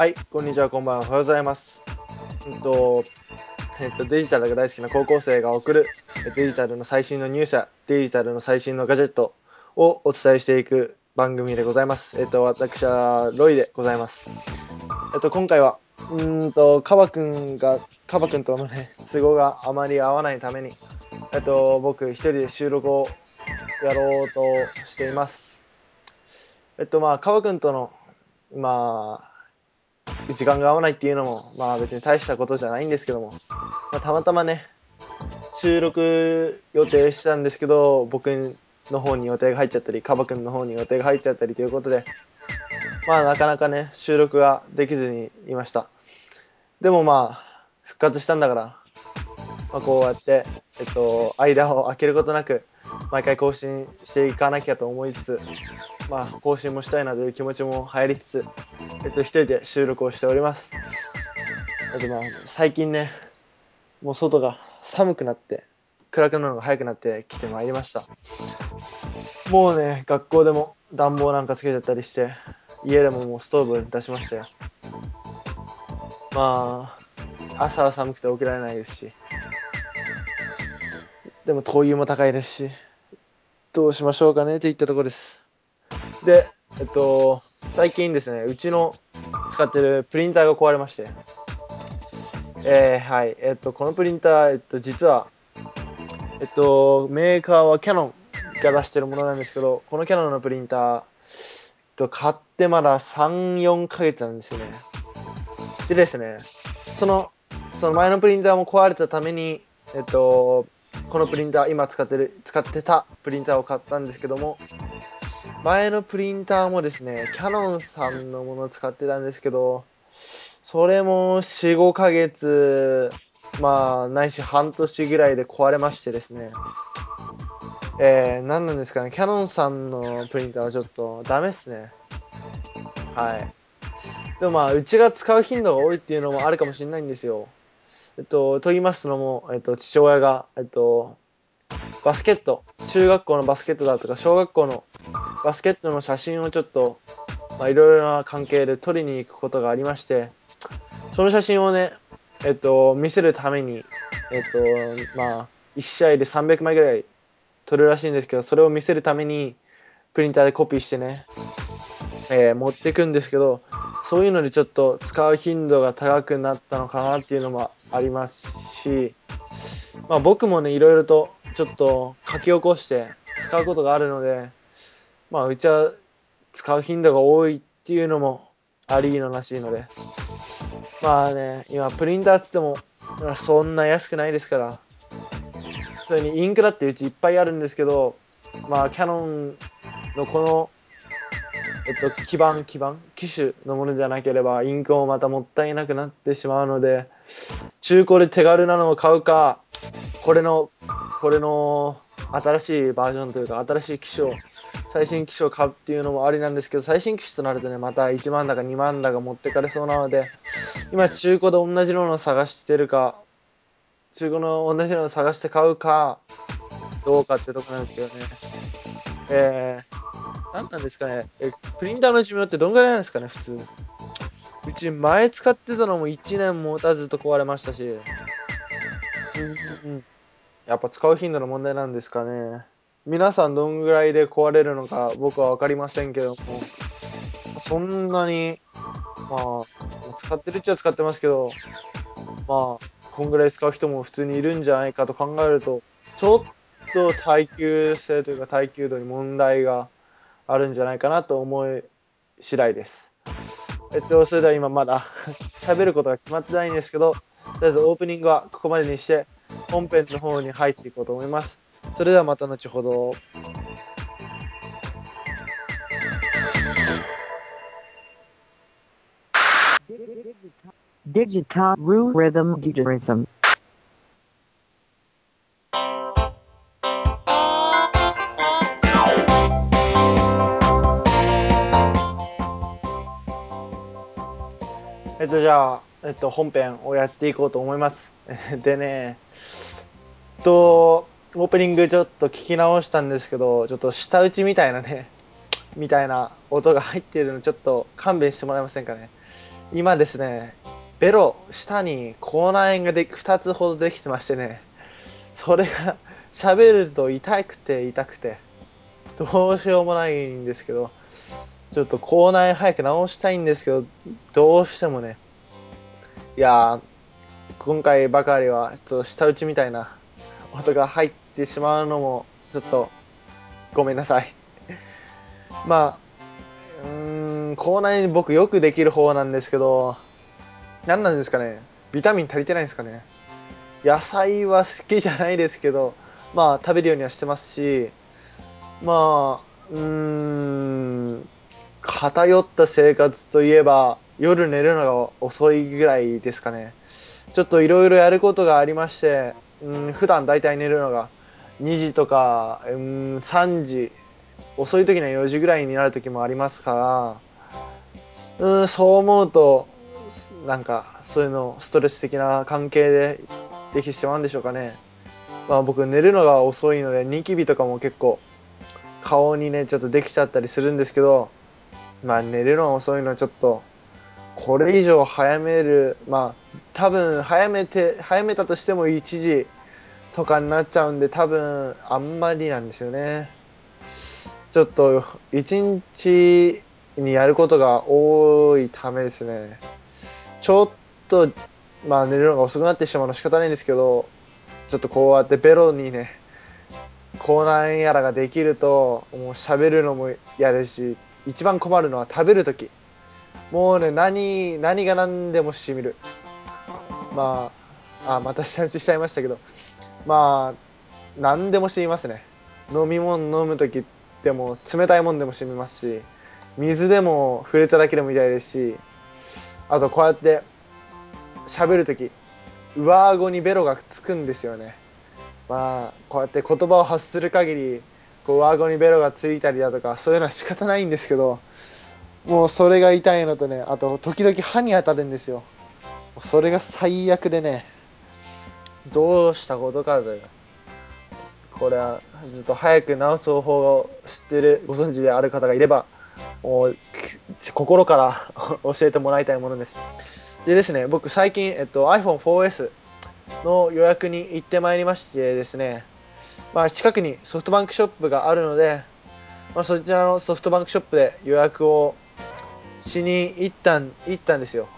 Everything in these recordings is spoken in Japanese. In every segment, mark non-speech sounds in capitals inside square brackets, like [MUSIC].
はい、こんにちは、こんばんは、おはようございます。えっと、えっと、デジタルが大好きな高校生が送るデジタルの最新のニュースやデジタルの最新のガジェットをお伝えしていく番組でございます。えっと、私はロイでございます。えっと、今回は、うーんと、カバくんが、カバくんとのね、都合があまり合わないために、えっと、僕一人で収録をやろうとしています。えっと、まあ、カバくんとの、まあ、時間が合わないっていうのも、まあ別に大したことじゃないんですけども、まあ、たまたまね、収録予定してたんですけど、僕の方に予定が入っちゃったり、カバ君の方に予定が入っちゃったりということで、まあなかなかね、収録ができずにいました。でもまあ、復活したんだから、まあこうやって、えっと、間を空けることなく、毎回更新していかなきゃと思いつつ、まあ更新もしたいなという気持ちも入りつつ、えっと、一人で収録をしております。えっと、まあ、最近ね、もう外が寒くなって、暗くなるのが早くなってきてまいりました。もうね、学校でも暖房なんかつけちゃったりして、家でももうストーブ出しましたよ。まあ、朝は寒くて起きられないですし、でも灯油も高いですし、どうしましょうかねっていったとこです。で、えっと、最近ですね、うちの使ってるプリンターが壊れまして、えー、はい、えっと、このプリンター、えっと、実は、えっと、メーカーはキャノンが出してるものなんですけど、このキャノンのプリンター、えっと、買ってまだ3、4ヶ月なんですよね。でですね、その、その前のプリンターも壊れたために、えっと、このプリンター、今使ってる、使ってたプリンターを買ったんですけども、前のプリンターもですね、キャノンさんのものを使ってたんですけど、それも4、5ヶ月、まあ、ないし半年ぐらいで壊れましてですね、えー、何なんですかね、キャノンさんのプリンターはちょっとダメっすね。はい。でもまあ、うちが使う頻度が多いっていうのもあるかもしれないんですよ。えっと、と言いますのも、えっと、父親が、えっと、バスケット、中学校のバスケットだとか、小学校のバスケットの写真をちょっと、まあ、いろいろな関係で撮りに行くことがありまして、その写真をね、えっと、見せるために、えっと、まあ、1試合で300枚ぐらい撮るらしいんですけど、それを見せるために、プリンターでコピーしてね、えー、持っていくんですけど、そういうのでちょっと使う頻度が高くなったのかなっていうのもありますし、まあ僕もね、いろいろとちょっと書き起こして使うことがあるので、まあうちは使う頻度が多いっていうのもありのらしいので、まあね、今プリンターっつってもそんな安くないですから、それにインクだってうちいっぱいあるんですけど、まあキャノンのこのえっと、基板、基板、機種のものじゃなければ、インクもまたもったいなくなってしまうので、中古で手軽なのを買うか、これの、これの新しいバージョンというか、新しい機種を、最新機種を買うっていうのもありなんですけど、最新機種となるとね、また1万だか2万だか持ってかれそうなので、今中古で同じのを探してるか、中古の同じのを探して買うか、どうかってとこなんですけどね。えー、何なんですかねえ、プリンターの寿命ってどんぐらいなんですかね、普通。うち前使ってたのも1年持たずと壊れましたし、うん、うん、やっぱ使う頻度の問題なんですかね。皆さんどんぐらいで壊れるのか僕は分かりませんけども、そんなに、まあ、使ってるっちゃ使ってますけど、まあ、こんぐらい使う人も普通にいるんじゃないかと考えると、ちょっと耐久性というか耐久度に問題があるんじゃないかなと思い次第です。えっと、それでは今まだ [LAUGHS] 喋ることが決まってないんですけど、とりあえずオープニングはここまでにして、本編の方に入っていこうと思います。それではまた後ほど。Digital Rhythm Guitarism. えっと、じゃあ、えっと、本編をやっていこうと思います。[LAUGHS] でね、えっと、オープニングちょっと聞き直したんですけど、ちょっと舌打ちみたいなね、みたいな音が入っているのちょっと勘弁してもらえませんかね。今ですね、ベロ、下に口内炎がで2つほどできてましてね、それが喋ると痛くて痛くて、どうしようもないんですけど、ちょっと口内早く治したいんですけど、どうしてもね、いやー、今回ばかりは、ちょっと舌打ちみたいな音が入ってしまうのも、ちょっと、ごめんなさい。まあ、うーん、口内僕よくできる方なんですけど、何なんですかね、ビタミン足りてないんですかね。野菜は好きじゃないですけど、まあ食べるようにはしてますし、まあ、うーん、偏った生活といえば、夜寝るのが遅いぐらいですかね。ちょっといろいろやることがありまして、うん、普段大体寝るのが2時とか、うん、3時、遅い時には4時ぐらいになる時もありますから、うん、そう思うと、なんか、そういうの、ストレス的な関係でできてしまうんでしょうかね。まあ僕寝るのが遅いので、ニキビとかも結構、顔にね、ちょっとできちゃったりするんですけど、まあ寝るの遅いのちょっと、これ以上早める、まあ多分早めて、早めたとしても1時とかになっちゃうんで、多分あんまりなんですよね。ちょっと1日にやることが多いためですね。ちょっと、まあ寝るのが遅くなってしまうの仕方ないんですけど、ちょっとこうやってベロにね、口内炎やらができると、もう喋るのも嫌ですし、一番困るのは食べるとき。もうね、何、何が何でもしみる。まあ、あ、また下打ちしちゃいましたけど、まあ、何でもしみますね。飲み物飲むときでも、冷たいもんでもしみますし、水でも触れただけでも痛いですし、あとこうやって喋るとき、上顎にベロがつくんですよね。まあ、こうやって言葉を発する限り、こう上顎にベロがついたりだとか、そういうのは仕方ないんですけど、もうそれが痛いのとね、あと時々歯に当たるんですよ。それが最悪でね、どうしたことかという。これはずっと早く治す方法を知ってる、ご存知である方がいれば、もう心から [LAUGHS] 教えてもらいたいものです。でですね、僕最近、えっと、iPhone4S の予約に行ってまいりましてですね、まあ、近くにソフトバンクショップがあるので、まあ、そちらのソフトバンクショップで予約をしに行ったん行ったんですよ。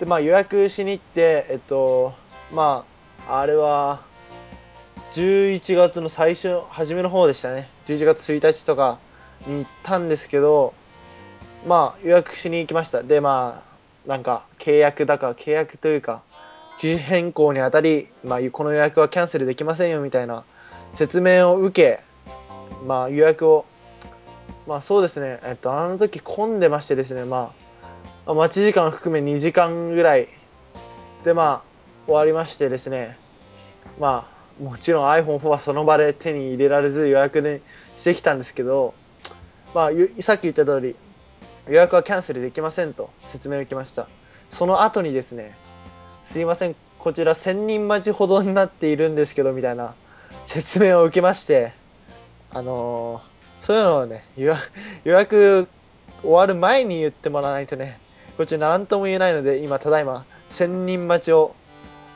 で、まあ、予約しに行って、えっと、まあ、あれは、11月の最初、初めの方でしたね。11月1日とかに行ったんですけど、まあ、予約しに行きました。で、まあ、なんか、契約だか、契約というか、機種変更にあたり、まあ、この予約はキャンセルできませんよみたいな説明を受け、まあ、予約を、まあそうですね、えっと、あの時混んでましてですね、まあ、待ち時間含め2時間ぐらいで、まあ、終わりましてですね、まあ、もちろん iPhone4 はその場で手に入れられず予約にしてきたんですけど、まあ、さっき言った通り、予約はキャンセルできませんと説明を受けました。その後にですね、すいません、こちら1000人待ちほどになっているんですけど、みたいな説明を受けまして、あのー、そういうのをね、予約終わる前に言ってもらわないとね、こっち何とも言えないので、今、ただいま1000人待ちを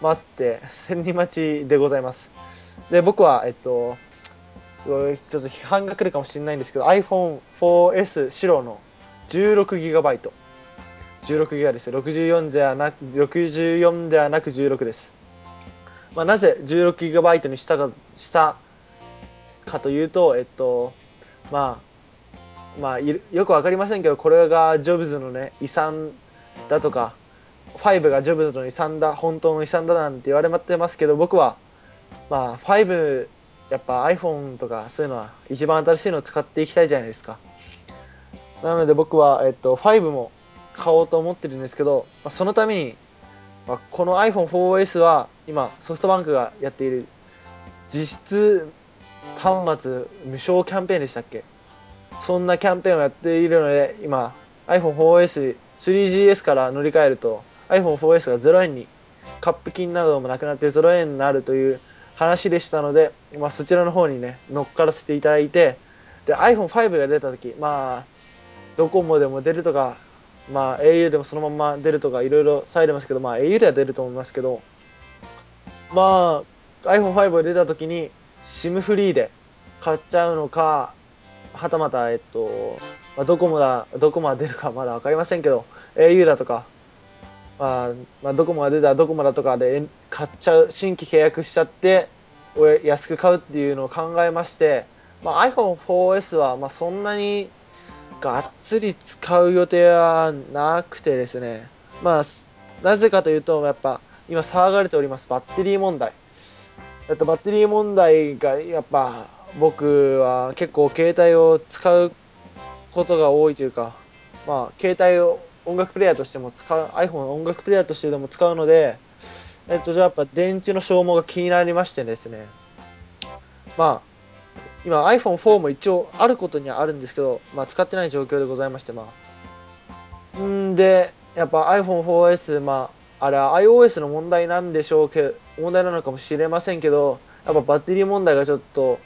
待って、1000人待ちでございます。で、僕は、えっと、ちょっと批判が来るかもしれないんですけど、iPhone4S 白の 16GB。16ギガです。64ではなく、64ではなく16です。まあ、なぜ 16GB にしたか、したかというと、えっと、まあ、まあ、よくわかりませんけど、これがジョブズのね、遺産だとか、5がジョブズの遺産だ、本当の遺産だなんて言われてますけど、僕は、まあ、5、やっぱ iPhone とかそういうのは一番新しいのを使っていきたいじゃないですか。なので僕は、えっと、5も買おうと思ってるんですけど、まあ、そのために、まあ、この iPhone4S は今ソフトバンクがやっている実質端末無償キャンペーンでしたっけ？そんなキャンペーンをやっているので今 iPhone4S 3GS から乗り換えると iPhone4S が0円にカップ金などもなくなって0円になるという話でしたので、まあ、そちらの方にね乗っからせていただいてで iPhone5 が出た時まあドコモでも出るとかまあ au でもそのまま出るとかいろいろされてますけど、まあ au では出ると思いますけど、まあ iPhone5 が出た時に SIM フリーで買っちゃうのか、はたまた、えっと、まあ、ドコモだ、ドコモが出るかまだわかりませんけど、au だとか、まあ、まあ、ドコモが出たらドコモだとかで買っちゃう、新規契約しちゃって、安く買うっていうのを考えまして、まあ、iPhone4S はまあそんなにがっつり使う予定はなくてですね、まあ、なぜかというと、やっぱ今騒がれておりますバッテリー問題。えっと、バッテリー問題がやっぱ僕は結構携帯を使うことが多いというか、まあ、携帯を音楽プレイヤーとしても使う、iPhone の音楽プレイヤーとしてでも使うので、えっと、じゃあやっぱ電池の消耗が気になりましてですね。まあ、今 iPhone4 も一応あることにはあるんですけど、まあ使ってない状況でございまして、まあ。んで、やっぱ iPhone4S、まあ、あれは iOS の問題なんでしょうけど、問題なのかもしれませんけど、やっぱバッテリー問題がちょっと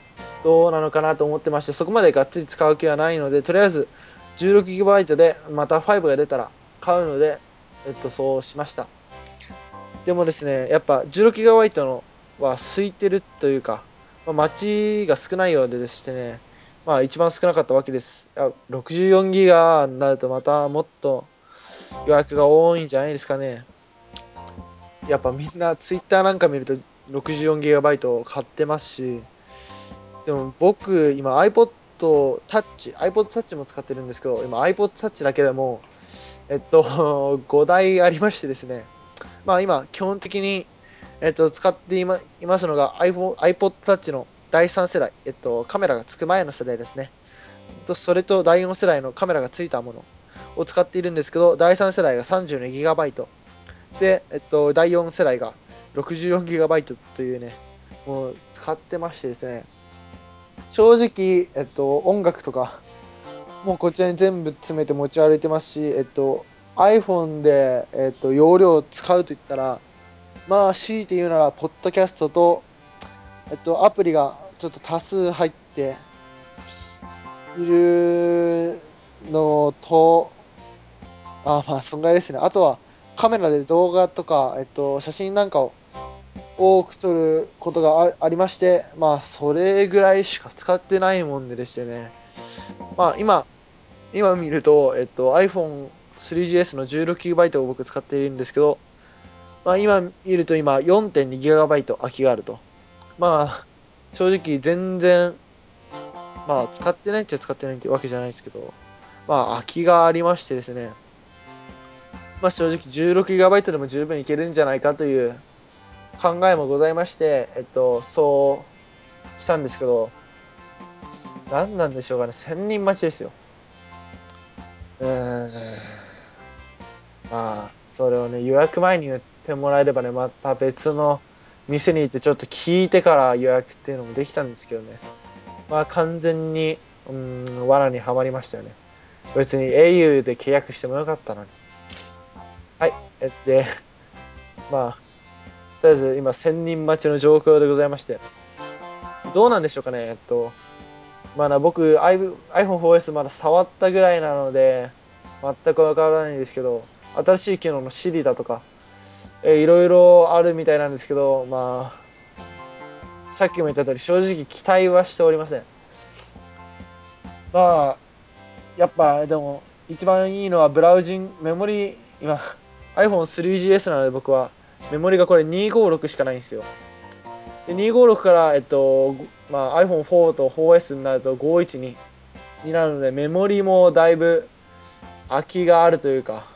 どうなのかなと思ってまして、そこまでがっつり使う気はないので、とりあえず 16GB でまた5が出たら買うので、えっと、そうしました。でもですね、やっぱ 16GB のは空いてるというか、まあ、待ちが少ないようでしてね、まあ一番少なかったわけです。64ギガになるとまたもっと予約が多いんじゃないですかね。やっぱみんな Twitter なんか見ると 64GB を買ってますし、でも僕今 iPod Touch、iPod Touch も使ってるんですけど、今 iPod Touch だけでも、えっと、[LAUGHS] 5台ありましてですね、まあ今基本的にえっと、使っていまいますのが iPhone、iPod Touch の第3世代、えっと、カメラがつく前の世代ですね。とそれと第4世代のカメラがついたものを使っているんですけど、第3世代が 32GB で、えっと、第4世代が 64GB というね、もう使ってましてですね、正直、えっと、音楽とか、もうこちらに全部詰めて持ち歩いてますし、えっと、iPhone で、えっと、容量を使うといったら、まあ、強いて言うなら、ポッドキャストと、えっと、アプリがちょっと多数入っているのと、あまあ、そんぐらいですね。あとは、カメラで動画とか、えっと、写真なんかを多く撮ることがありまして、まあ、それぐらいしか使ってないもんででしてね。まあ、今、今見ると、えっと、iPhone 3GS の 16GB を僕使っているんですけど、まあ、今見ると今 4.2GB 空きがあると。まあ、正直全然、まあ、使ってないっちゃ使ってないってわけじゃないですけど、まあ、空きがありましてですね、まあ、正直 16GB でも十分いけるんじゃないかという考えもございまして、えっと、そうしたんですけど、何なんでしょうかね、1000人待ちですよ。うーん。まあ、それをね、予約前に言ってもらえればね、また別の店に行ってちょっと聞いてから予約っていうのもできたんですけどね。まあ完全に、うん、罠にはまりましたよね。別に au で契約してもよかったのに。はい。えで、[LAUGHS] まあ、とりあえず今1000人待ちの状況でございまして。どうなんでしょうかね、えっと、まだ僕 iPhone4S まだ触ったぐらいなので、全くわからないんですけど、新しい機能の Siri だとか、え、いろいろあるみたいなんですけど、まあ、さっきも言った通り、正直期待はしておりません。まあ、やっぱ、でも、一番いいのはブラウジン、メモリ、今、iPhone3GS なので僕は、メモリがこれ256しかないんですよ。で256から、えっと、まあ、iPhone4 と 4S になると512になるので、メモリもだいぶ空きがあるというか、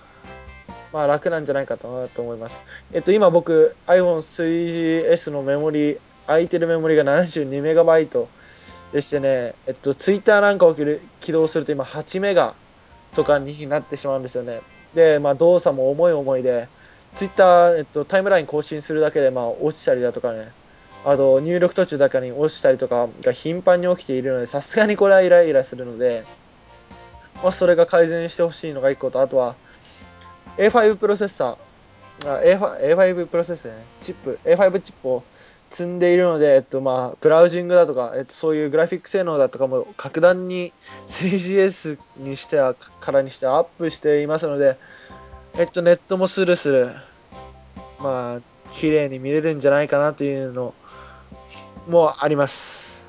まあ楽なんじゃないかと思います。えっと、今僕 iPhone3GS のメモリ、空いてるメモリが 72MB でしてね、えっと、Twitter なんかを起動すると今8メガとかになってしまうんですよね。で、まあ動作も重い重いで、Twitter、えっと、タイムライン更新するだけでまあ落ちたりだとかね、あと入力途中だけに落ちたりとかが頻繁に起きているので、さすがにこれはイライラするので、まあ、それが改善してほしいのが1個と、あとは、A5 プロセッサー、A5, プロセッサーね、チップ、A5 チップを積んでいるので、えっとまあ、ブラウジングだとか、えっと、そういうグラフィック性能だとかも格段に 3GS にしてはからにしてアップしていますので、えっと、ネットもスルスル、まあ、綺麗に見れるんじゃないかなというのもあります。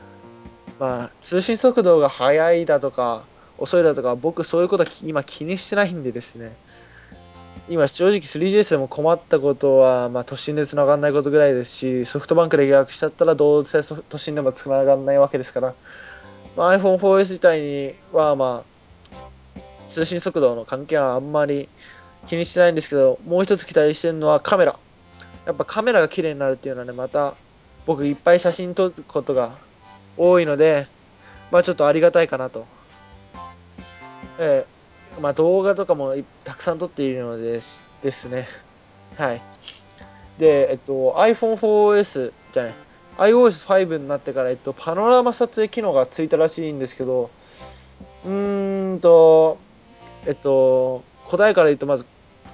まあ、通信速度が速いだとか、遅いだとか、僕そういうことは今気にしてないんでですね。今正直 3GS でも困ったことは、まあ、都心で繋がんないことぐらいですし、ソフトバンクで予約しちゃったらどうせ都心でも繋がんないわけですから、まあ、iPhone4S 自体には、まあ、通信速度の関係はあんまり気にしてないんですけど、もう一つ期待してるのはカメラ。やっぱカメラが綺麗になるっていうのはね、また僕いっぱい写真撮ることが多いので、まあちょっとありがたいかなと。えー、まあ動画とかもたくさん撮っているのでですね。はい。で、えっと、iPhone4S じゃない、iOS5 になってから、えっと、パノラマ撮影機能がついたらしいんですけど、うーんと、えっと、答えから言うと、まず、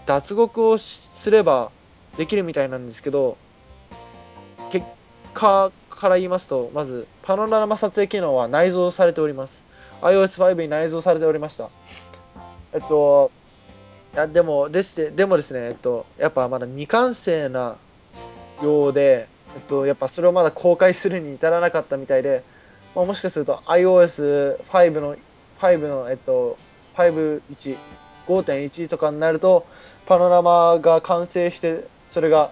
脱獄をすればできるみたいなんですけど、結果から言いますと、まず、パノラマ撮影機能は内蔵されております。iOS5 に内蔵されておりました。えっと、いや、でも、でして、でもですね、えっと、やっぱまだ未完成なようで、えっと、やっぱそれをまだ公開するに至らなかったみたいで、まあ、もしかすると iOS5 の、5の、えっと、5.1、5.1とかになると、パノラマが完成して、それが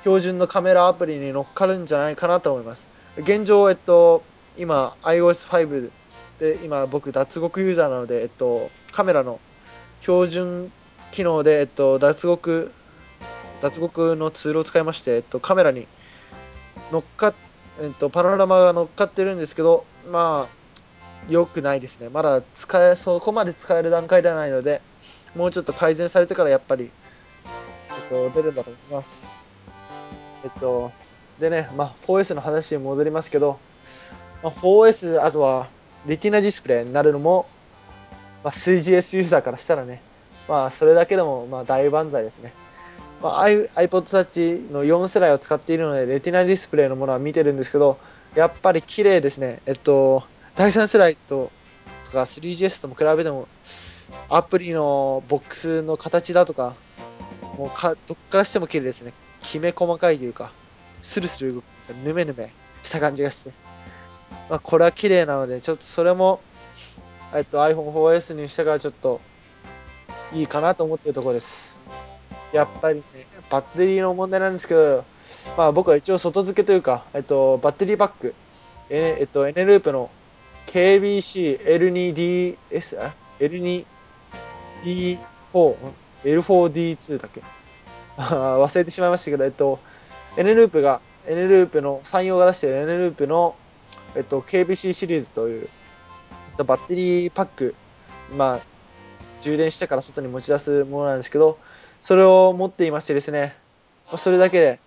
標準のカメラアプリに乗っかるんじゃないかなと思います。現状、えっと、今、iOS5 で、今僕脱獄ユーザーなので、えっと、カメラの標準機能で、えっと、脱獄、脱獄のツールを使いまして、えっと、カメラに乗っかっ、えっと、パノラマが乗っかってるんですけど、まあ、良くないですね。まだ使え、そこまで使える段階ではないので、もうちょっと改善されてからやっぱり、えっと、出るんだと思います。えっと、でね、まあ、4S の話に戻りますけど、まあ、4S、あとは、レティナディスプレイになるのも、まあ、3GS ユーザーからしたらね、まあ、それだけでも、まあ、大万歳ですね。まあ、iPod Touch の4世代を使っているので、レティナディスプレイのものは見てるんですけど、やっぱり綺麗ですね。えっと、第3世代と、とか 3GS とも比べても、アプリのボックスの形だとか、もうか、どっからしても綺麗ですね。きめ細かいというか、スルスル動く、ぬめぬめした感じがして。まあ、これは綺麗なので、ちょっとそれも、えっと、iPhone4S にしてからちょっと、いいかなと思ってるところです。やっぱりね、バッテリーの問題なんですけど、まあ僕は一応外付けというか、えっと、バッテリーパック、ええっと、N ループの KBC-L2DS、L2D4、L4D2 だっけ？[LAUGHS] 忘れてしまいましたけど、えっと、N ループが、N ループの、山陽が出している N ループの、えっと、KBC シリーズという、バッテリーパック、まあ、充電してから外に持ち出すものなんですけど、それを持っていましてですね、それだけで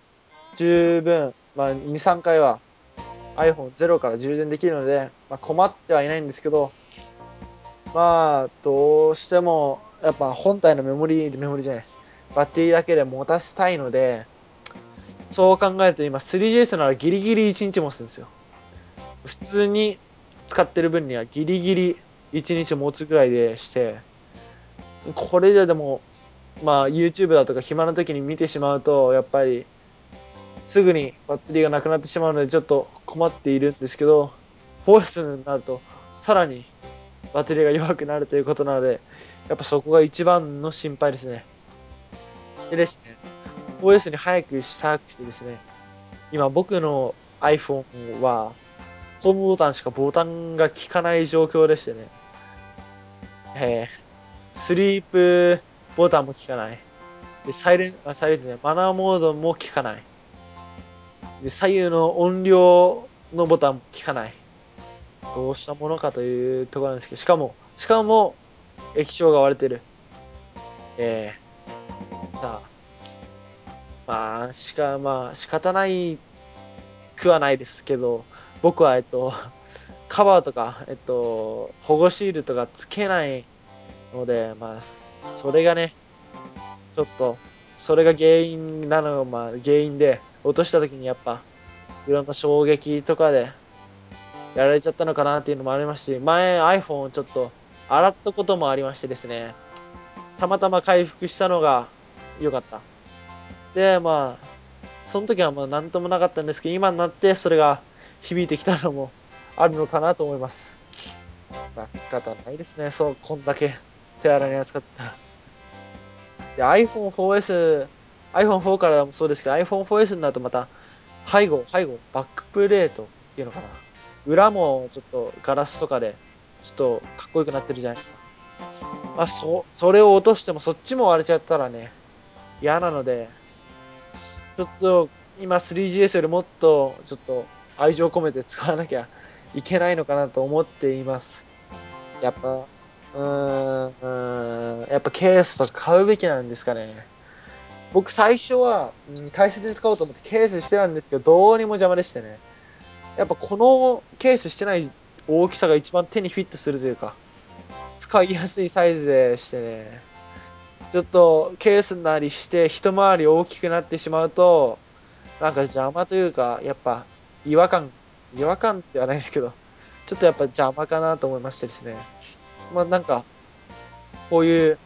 十分、まあ、2、3回は iPhone0 から充電できるので、まあ、困ってはいないんですけど、まあ、どうしても、やっぱ本体のメモリー、メモリじゃない、バッテリーだけで持たせたいので、そう考えると今 3GS ならギリギリ1日持つんですよ。普通に使ってる分にはギリギリ1日持つぐらいでして、これじゃでも、まあ YouTube だとか暇な時に見てしまうと、やっぱりすぐにバッテリーがなくなってしまうのでちょっと困っているんですけど、4S になるとさらにバッテリーが弱くなるということなので、やっぱそこが一番の心配ですね。でですね、4S に早くしたくしてですね、今僕の iPhone は、ホームボタンしかボタンが効かない状況でしてね、えー、スリープボタンも効かない。で、サイレン、あ、サイレントね、マナーモードも効かない。で、左右の音量のボタンも効かない。どうしたものかというところなんですけど、しかも、しかも、液晶が割れてる。えー、さあ、まあ、しか、まあ、仕方ないくはないですけど、僕は、えっと、[LAUGHS] カバーとか、えっと、保護シールとかつけないので、まあ、それがね、ちょっと、それが原因なのが、まあ、原因で、落とした時にやっぱ、いろんな衝撃とかで、やられちゃったのかなっていうのもありますし、前 iPhone をちょっと洗ったこともありましてですね、たまたま回復したのが良かった。で、まあ、その時はまあ何ともなかったんですけど、今になってそれが響いてきたのもあるのかなと思います。まあ、仕方ないですね。そう、こんだけ手荒に扱ってたら。で、iPhone4S、iPhone4 からもそうですけど、iPhone4S になるとまた、背後、背後、バックプレートっていうのかな。裏もちょっとガラスとかで、ちょっとかっこよくなってるじゃないですか。まあ、そ、それを落としてもそっちも割れちゃったらね、嫌なので、ちょっと今 3GS よりもっとちょっと愛情込めて使わなきゃいけないのかなと思っています。やっぱ、うーん、やっぱケースとか買うべきなんですかね。僕最初は、うん大切に使おうと思ってケースしてたんですけど、どうにも邪魔でしてね。やっぱこのケースしてない大きさが一番手にフィットするというか、使いやすいサイズでしてね。ちょっとケースなりして一回り大きくなってしまうと、なんか邪魔というか、やっぱ違和感、違和感ではないですけど、ちょっとやっぱ邪魔かなと思いましてですね。まあなんか、こういう、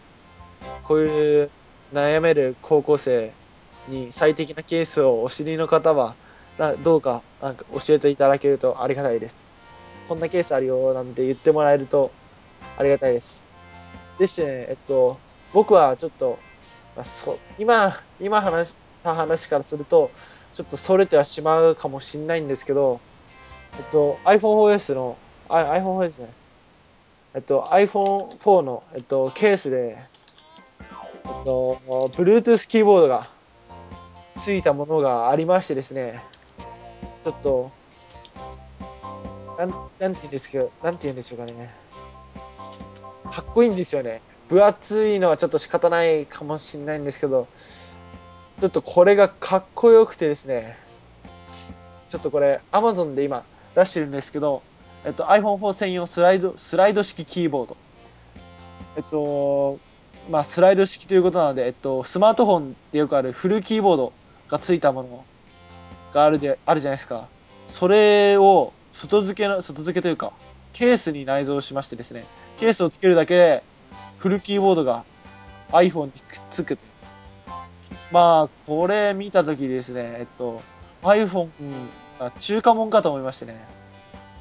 こういう悩める高校生に最適なケースをお知りの方は、などうかなんか教えていただけるとありがたいです。こんなケースあるよなんて言ってもらえるとありがたいです。でしてね、えっと、僕はちょっと、まあ、そ今、今話した話からすると、ちょっとそれてはしまうかもしんないんですけど、えっと、iPhone4S の、iPhone4S じゃない。えっと、iPhone4 の、えっと、ケースで、えっと、Bluetooth キーボードがついたものがありましてですね、ちょっと、なん、なんて言うんですけど、なんて言うんでしょうかね。かっこいいんですよね。分厚いのはちょっと仕方ないかもしれないんですけど、ちょっとこれがかっこよくてですね、ちょっとこれ Amazon で今出してるんですけど、えっと iPhone4 専用スライド、スライド式キーボード。えっと、まあスライド式ということなので、えっと、スマートフォンでよくあるフルキーボードがついたものがあるで、あるじゃないですか。それを外付けの、外付けというか、ケースに内蔵しましてですね、ケースをつけるだけで、フルキーボードが iPhone にくっつくという。まあ、これ見たときですね、えっと、iPhone が中華もんかと思いましてね、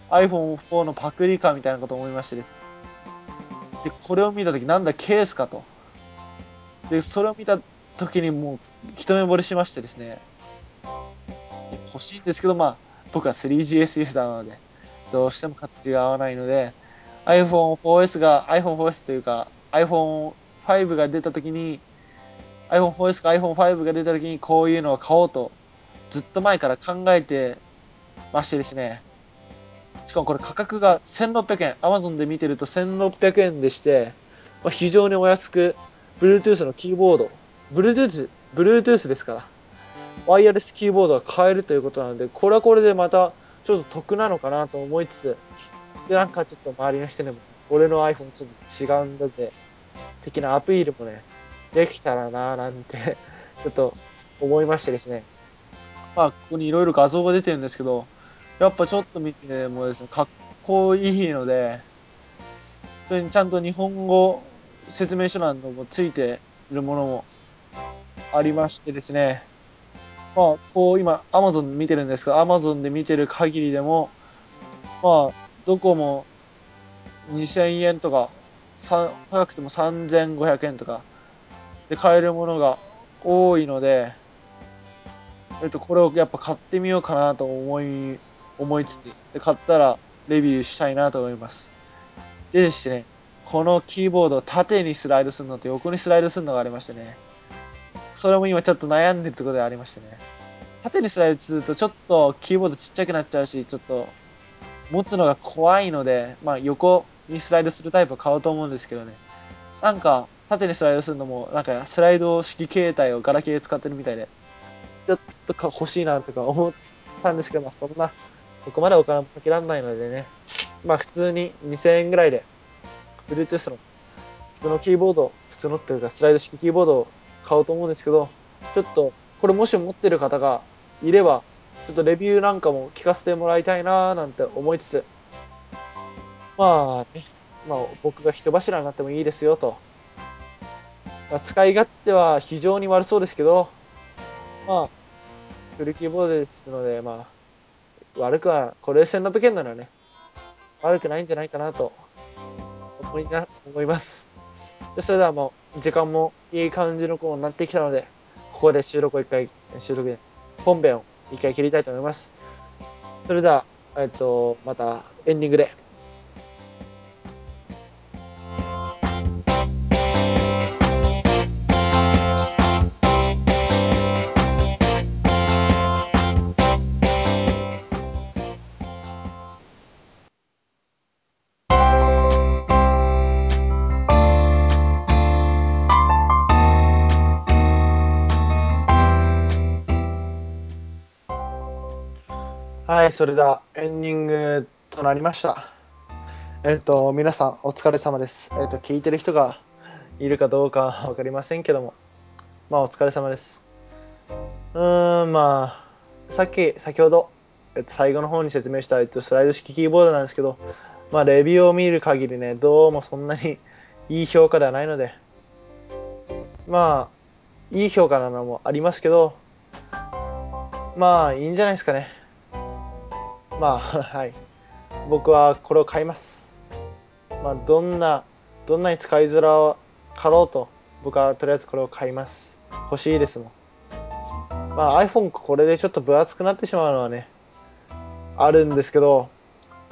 iPhone4 のパクリかみたいなこと思いましてですね。で、これを見たとき、なんだケースかと。で、それを見たときにもう、一目惚れしましてですね、欲しいんですけど、まあ、僕は 3GS ユーザーなので、どうしても形が合わないので、iPhone4S が、iPhone4S というか、iPhone5 が出たときに、iPhone4S か iPhone5 が出たときにこういうのを買おうと、ずっと前から考えてましてですね。しかもこれ価格が1600円。Amazon で見てると1600円でして、まあ、非常にお安く、Bluetooth のキーボード、Bluetooth、Bluetooth ですから、ワイヤレスキーボードが買えるということなので、これはこれでまたちょっと得なのかなと思いつつ、で、なんかちょっと周りの人にも、俺の iPhone ちょっと違うんだぜ、的なアピールもね、できたらなぁなんて [LAUGHS] ちょっと思いましてですね。まあ、ここにいろいろ画像が出てるんですけど、やっぱちょっと見てもですね、かっこいいので、それにちゃんと日本語説明書なんのもついているものもありましてですね。まあ、こう今、Amazon 見てるんですが、Amazon で見てる限りでも、まあ、どこも2000円とか、高くても3500円とかで買えるものが多いので、えっと、これをやっぱ買ってみようかなと思い、思いつつ、で買ったらレビューしたいなと思います。でですね、このキーボード縦にスライドするのと横にスライドするのがありましてね、それも今ちょっと悩んでるところでありましてね、縦にスライドするとちょっとキーボードちっちゃくなっちゃうし、ちょっと持つのが怖いので、まあ横にスライドするタイプを買おうと思うんですけどね。なんか、縦にスライドするのも、なんかスライド式携帯をガラケーで使ってるみたいで、ちょっとか欲しいなとか思ったんですけど、まあそんな、そこまでお金もかけられないのでね。まあ普通に2000円ぐらいで、Bluetooth の普通のキーボード、普通のっていうかスライド式キーボードを買おうと思うんですけど、ちょっと、これもし持ってる方がいれば、ちょっとレビューなんかも聞かせてもらいたいなーなんて思いつつ、まあね、まあ僕が人柱になってもいいですよと。使い勝手は非常に悪そうですけど、まあ、フルキーボードですので、まあ、悪くは、これ1600円ならね、悪くないんじゃないかなと思いな思います。それではもう、時間もいい感じの子になってきたので、ここで収録を一回、収録で、本編を一回切りたいと思います。それでは、えっと、またエンディングで。それではエンディングとなりました。えっと、皆さんお疲れ様です。えっと、聞いてる人がいるかどうかわかりませんけども、まあお疲れ様です。うーん、まあ、さっき、先ほど、えっと、最後の方に説明した、えっと、スライド式キーボードなんですけど、まあ、レビューを見る限りね、どうもそんなに [LAUGHS] いい評価ではないので、まあ、いい評価なのもありますけど、まあ、いいんじゃないですかね。まあ、[LAUGHS] はい。僕はこれを買います。まあ、どんな、どんなに使いづらかろうと、僕はとりあえずこれを買います。欲しいですもん。まあ、iPhone これでちょっと分厚くなってしまうのはね、あるんですけど、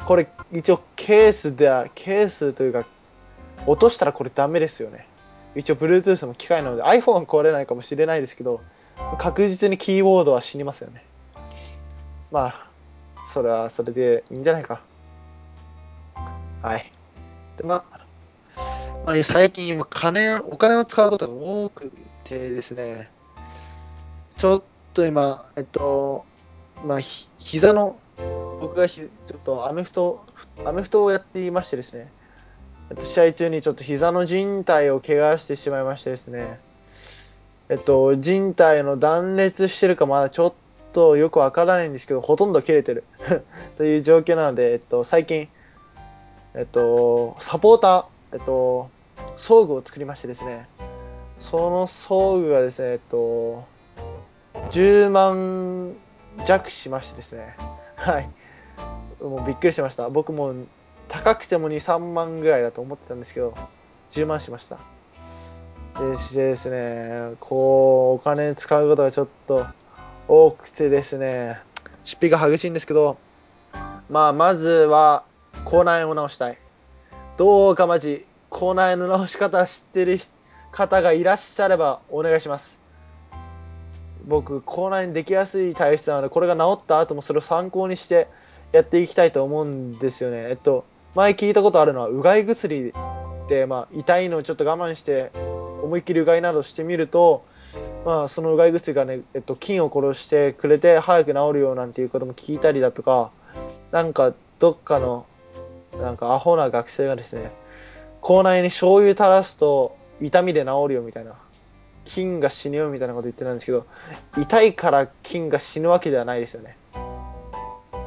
これ一応ケースでは、ケースというか、落としたらこれダメですよね。一応 Bluetooth も機械なので iPhone は壊れないかもしれないですけど、確実にキーボードは死にますよね。まあ、それはそれでいいんじゃないか。はい。で、まあ、まあ、最近今金、お金を使うことが多くてですね、ちょっと今、えっと、まあ、ひ膝の、僕がひちょっとアメフト、アメフトをやっていましてですね、えっと、試合中にちょっと膝の靭帯を怪我してしまいましてですね、えっと、靭帯の断裂してるかまだちょっとよくわからないんですけど、ほとんど切れてる [LAUGHS] という状況なので、えっと、最近、えっと、サポーター、えっと、装具を作りましてですね、その装具がですね、えっと、10万弱しましてですね、[LAUGHS] はい。もうびっくりしました。僕も高くても2、3万ぐらいだと思ってたんですけど、10万しました。でしてですね、こう、お金使うことがちょっと多くてですね、出費が激しいんですけど、まあ、まずは、口内炎を直したい。どうかマジ、口内炎の直し方知ってる方がいらっしゃればお願いします。僕、口内炎できやすい体質なので、これが治った後もそれを参考にしてやっていきたいと思うんですよね。えっと、前聞いたことあるのは、うがい薬で、まあ、痛いのをちょっと我慢して、思いっきりうがいなどしてみると、まあ、そのうがい薬がね、えっと、菌を殺してくれて早く治るよなんていうことも聞いたりだとか、なんか、どっかの、なんかアホな学生がですね、口内に醤油垂らすと痛みで治るよみたいな、菌が死ぬよみたいなこと言ってたんですけど、痛いから菌が死ぬわけではないですよね。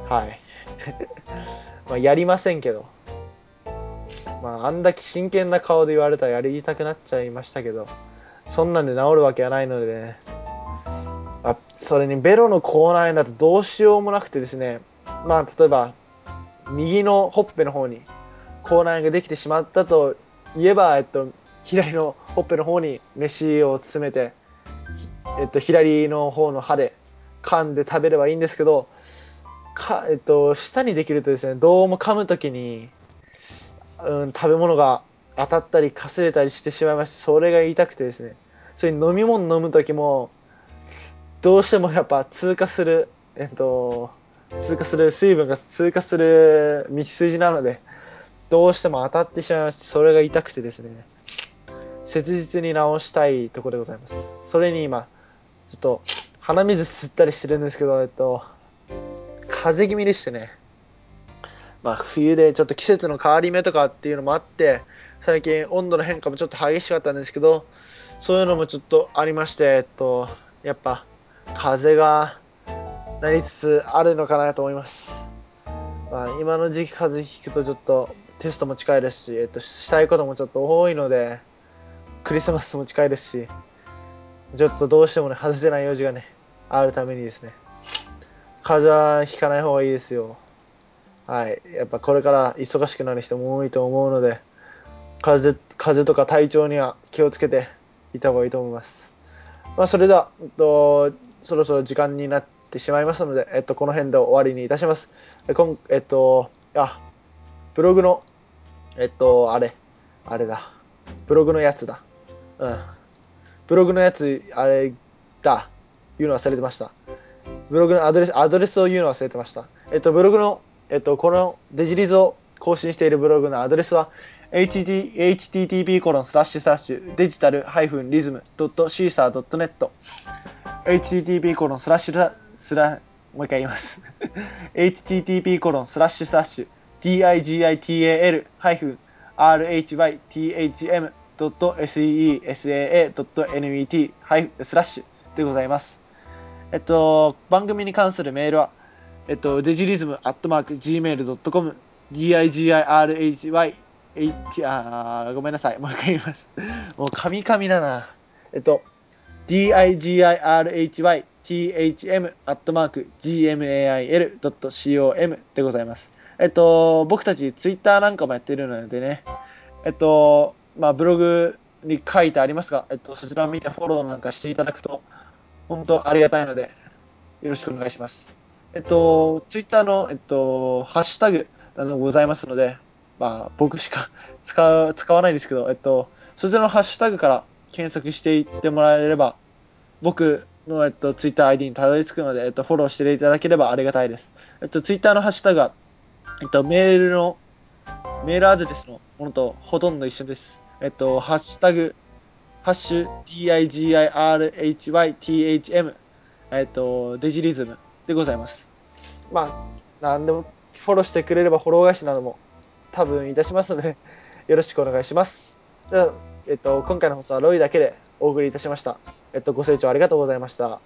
はい。[LAUGHS] まあ、やりませんけど。まあ、あんだけ真剣な顔で言われたらやりたくなっちゃいましたけど、そんなんで治るわけはないのでね。あそれにベロの口内炎だとどうしようもなくてですね、まあ、例えば、右のほっぺの方に口内炎ができてしまったといえば、えっと、左のほっぺの方に飯を詰めて、えっと、左の方の歯で噛んで食べればいいんですけど、か、えっと、舌にできるとですね、どうも噛むときに、うん、食べ物が当たったりかすれたりしてしまいまして、それが痛くてですね、それに飲み物飲むときも、どうしてもやっぱ通過する、えっと、通過する水分が通過する道筋なので、どうしても当たってしまいまして、それが痛くてですね、切実に直したいところでございます。それに今、ちょっと鼻水吸ったりしてるんですけど、えっと、風邪気味でしてね、まあ冬でちょっと季節の変わり目とかっていうのもあって、最近温度の変化もちょっと激しかったんですけど、そういうのもちょっとありまして、えっと、やっぱ風がなりつつあるのかなと思います。まあ、今の時期風邪ひくとちょっとテストも近いですし、えっと、したいこともちょっと多いので、クリスマスも近いですし、ちょっとどうしてもね、外せない用事がね、あるためにですね、風邪はひかない方がいいですよ。はい。やっぱこれから忙しくなる人も多いと思うので、風邪、風邪とか体調には気をつけていた方がいいと思います。まあ、それでは、えっと、そろそろ時間になってしまいますので、えっと、この辺で終わりにいたします。えこんえっと、あ、ブログの、えっと、あれ、あれだ。ブログのやつだ。うん。ブログのやつ、あれだ。言うの忘れてました。ブログのアドレス、アドレスを言うの忘れてました。えっと、ブログの、えっと、このデジリズを更新しているブログのアドレスは、http コロンスラッシュスラッシュデジタルハイフンリズムドットシーサードットネット。Http コロンスラッシュスラもう一回言います。Http コロンスラッシュスラッシュ digital [LAUGHS] ハイフン rhythm ドット seesaa ドット net ハイスラッシュ。でございます。えっと番組に関するメールはえっとデジリズムアットマーク gmail.com digirhy えいあーごめんなさい。もう一回言います。もう、カミカミだな。えっと、digirhythm アットマーク gmail.com でございます。えっと、僕たちツイッターなんかもやってるのでね、えっと、まあ、ブログに書いてありますが、えっと、そちらを見てフォローなんかしていただくと、本当ありがたいので、よろしくお願いします。えっと、ツイッターの、えっと、ハッシュタグなどございますので、まあ、僕しか使う、使わないですけど、えっと、そちらのハッシュタグから検索していってもらえれば、僕の、えっと、ツイッター ID にたどり着くので、えっと、フォローしていただければありがたいです。えっと、ツイッターのハッシュタグは、えっと、メールの、メールアドレスのものとほとんど一緒です。えっと、ハッシュタグ、ハッシュ digirhythm、えっと、デジリズムでございます。まあ、なんでも、フォローしてくれればフォロー返しなども多分いたしますので、[LAUGHS] よろしくお願いします。ではえっと、今回の放送はロイだけでお送りいたしました。えっと、ご清聴ありがとうございました。